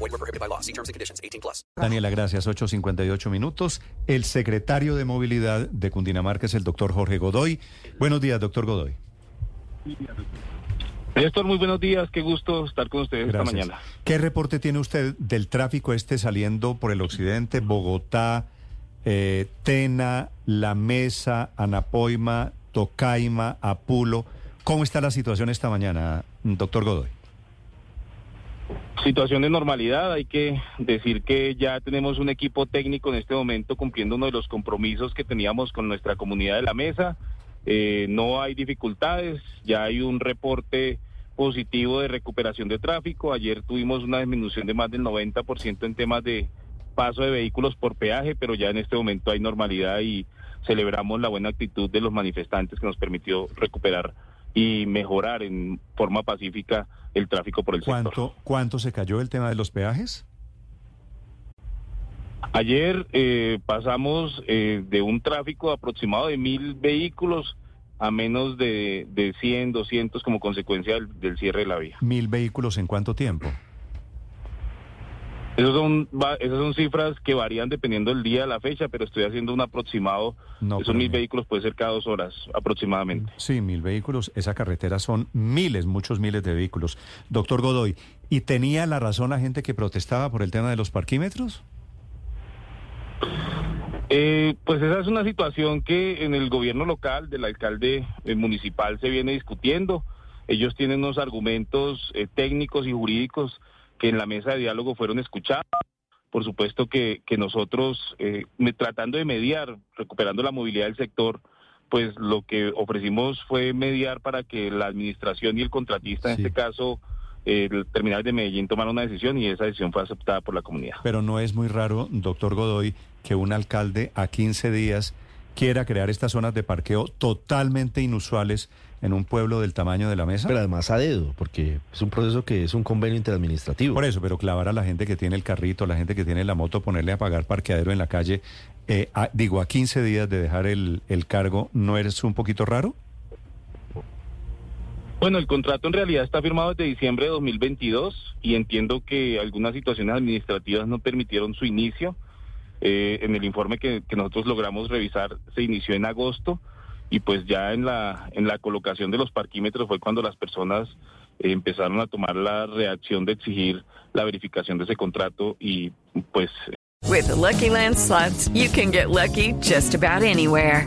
Void were prohibited by law. See terms and conditions. 18 plus. Daniela, gracias. 8.58 minutos. El secretario de Movilidad de Cundinamarca es el doctor Jorge Godoy. Buenos días, doctor Godoy. Néstor, muy buenos días. Qué gusto estar con ustedes Gracias. esta mañana. ¿Qué reporte tiene usted del tráfico este saliendo por el occidente, Bogotá, eh, Tena, La Mesa, Anapoima, Tocaima, Apulo? ¿Cómo está la situación esta mañana, doctor Godoy? Situación de normalidad. Hay que decir que ya tenemos un equipo técnico en este momento cumpliendo uno de los compromisos que teníamos con nuestra comunidad de la mesa. Eh, no hay dificultades. Ya hay un reporte positivo de recuperación de tráfico. Ayer tuvimos una disminución de más del 90% en temas de paso de vehículos por peaje, pero ya en este momento hay normalidad y celebramos la buena actitud de los manifestantes que nos permitió recuperar y mejorar en forma pacífica el tráfico por el sector. ¿Cuánto, ¿Cuánto se cayó el tema de los peajes? Ayer eh, pasamos eh, de un tráfico aproximado de mil vehículos a menos de, de 100, 200 como consecuencia del, del cierre de la vía. ¿Mil vehículos en cuánto tiempo? Esos son, va- esas son cifras que varían dependiendo del día, la fecha, pero estoy haciendo un aproximado. No, Esos mil me- vehículos puede ser cada dos horas aproximadamente. Sí, mil vehículos. Esa carretera son miles, muchos miles de vehículos. Doctor Godoy, ¿y tenía la razón la gente que protestaba por el tema de los parquímetros? Eh, pues esa es una situación que en el gobierno local del alcalde eh, municipal se viene discutiendo. Ellos tienen unos argumentos eh, técnicos y jurídicos que en la mesa de diálogo fueron escuchados. Por supuesto que, que nosotros, eh, tratando de mediar, recuperando la movilidad del sector, pues lo que ofrecimos fue mediar para que la administración y el contratista, Sí. en este caso eh, el terminal de Medellín, tomaran una decisión y esa decisión fue aceptada por la comunidad. Pero no es muy raro, doctor Godoy, que un alcalde a 15 días quiera crear estas zonas de parqueo totalmente inusuales en un pueblo del tamaño de la mesa. Pero además a dedo, porque es un proceso que es un convenio interadministrativo. Por eso, pero clavar a la gente que tiene el carrito, la gente que tiene la moto, ponerle a pagar parqueadero en la calle, eh, a- digo, a 15 días de dejar el, el cargo, ¿no es un poquito raro? Bueno, el contrato en realidad está firmado desde diciembre de 2022 y entiendo que algunas situaciones administrativas no permitieron su inicio. Eh, en el informe que, que nosotros logramos revisar se inició en agosto y pues ya en la en la colocación de los parquímetros fue cuando las personas eh, empezaron a tomar la reacción de exigir la verificación de ese contrato y pues With the Lucky Land slots, you can get lucky just about anywhere.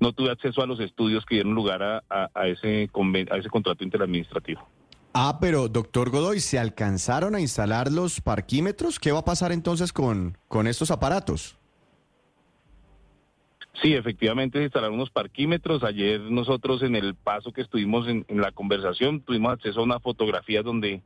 no tuve acceso a los estudios que dieron lugar a, a- a ese conven- a ese contrato interadministrativo. Ah, pero doctor Godoy, ¿se alcanzaron a instalar los parquímetros? ¿Qué va a pasar entonces con, con estos aparatos? Sí, efectivamente se instalaron unos parquímetros. Ayer nosotros en el paso que estuvimos en, en la conversación tuvimos acceso a una fotografía donde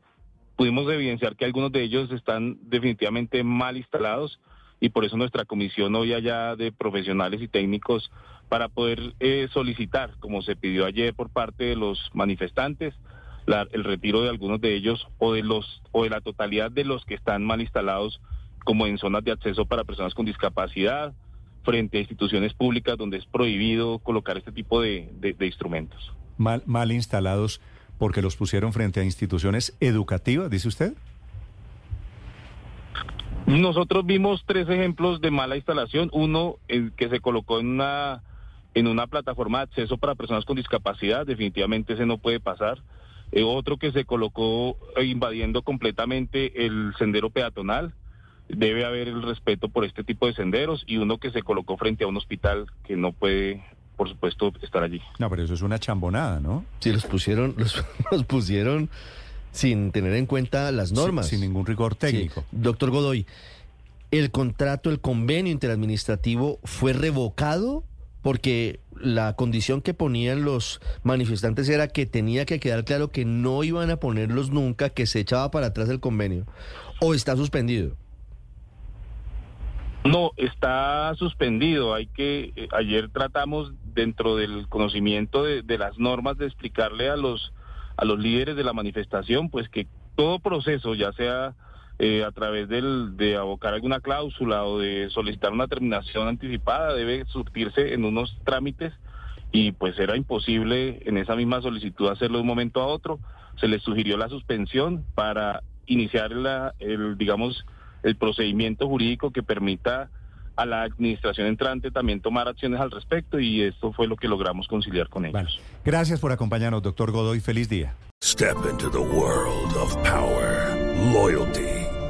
pudimos evidenciar que algunos de ellos están definitivamente mal instalados y por eso nuestra comisión hoy allá de profesionales y técnicos para poder eh, solicitar, como se pidió ayer por parte de los manifestantes, la- el retiro de algunos de ellos o de los o de la totalidad de los que están mal instalados como en zonas de acceso para personas con discapacidad, frente a instituciones públicas donde es prohibido colocar este tipo de, de- de instrumentos. Mal, mal instalados porque los pusieron frente a instituciones educativas, dice usted. Nosotros vimos tres ejemplos de mala instalación. Uno, el que se colocó en una, en una plataforma de acceso para personas con discapacidad. Definitivamente ese no puede pasar. Eh, otro que se colocó invadiendo completamente el sendero peatonal. debe haber el respeto por este tipo de senderos y uno que se colocó frente a un hospital que no puede, por supuesto, estar allí. No, pero eso es una chambonada, ¿no? Sí, los pusieron, los, los pusieron sin tener en cuenta las normas. Sin, sin ningún rigor técnico. Sí. Doctor Godoy, ¿el contrato, el convenio interadministrativo fue revocado? Porque la condición que ponían los manifestantes era que tenía que quedar claro que no iban a ponerlos nunca, que se echaba para atrás el convenio. ¿O está suspendido? No, está suspendido. Hay que eh, ayer tratamos dentro del conocimiento de, de, las normas de explicarle a los a los líderes de la manifestación, pues que todo proceso, ya sea eh, a través del, de abocar alguna cláusula o de solicitar una terminación anticipada, debe surtirse en unos trámites y pues era imposible en esa misma solicitud hacerlo de un momento a otro. Se les sugirió la suspensión para iniciar la, el, digamos, el procedimiento jurídico que permita a la administración entrante también tomar acciones al respecto y esto fue lo que logramos conciliar con ellos. Gracias por acompañarnos, doctor Godoy. Feliz día. Step into the world of power, loyalty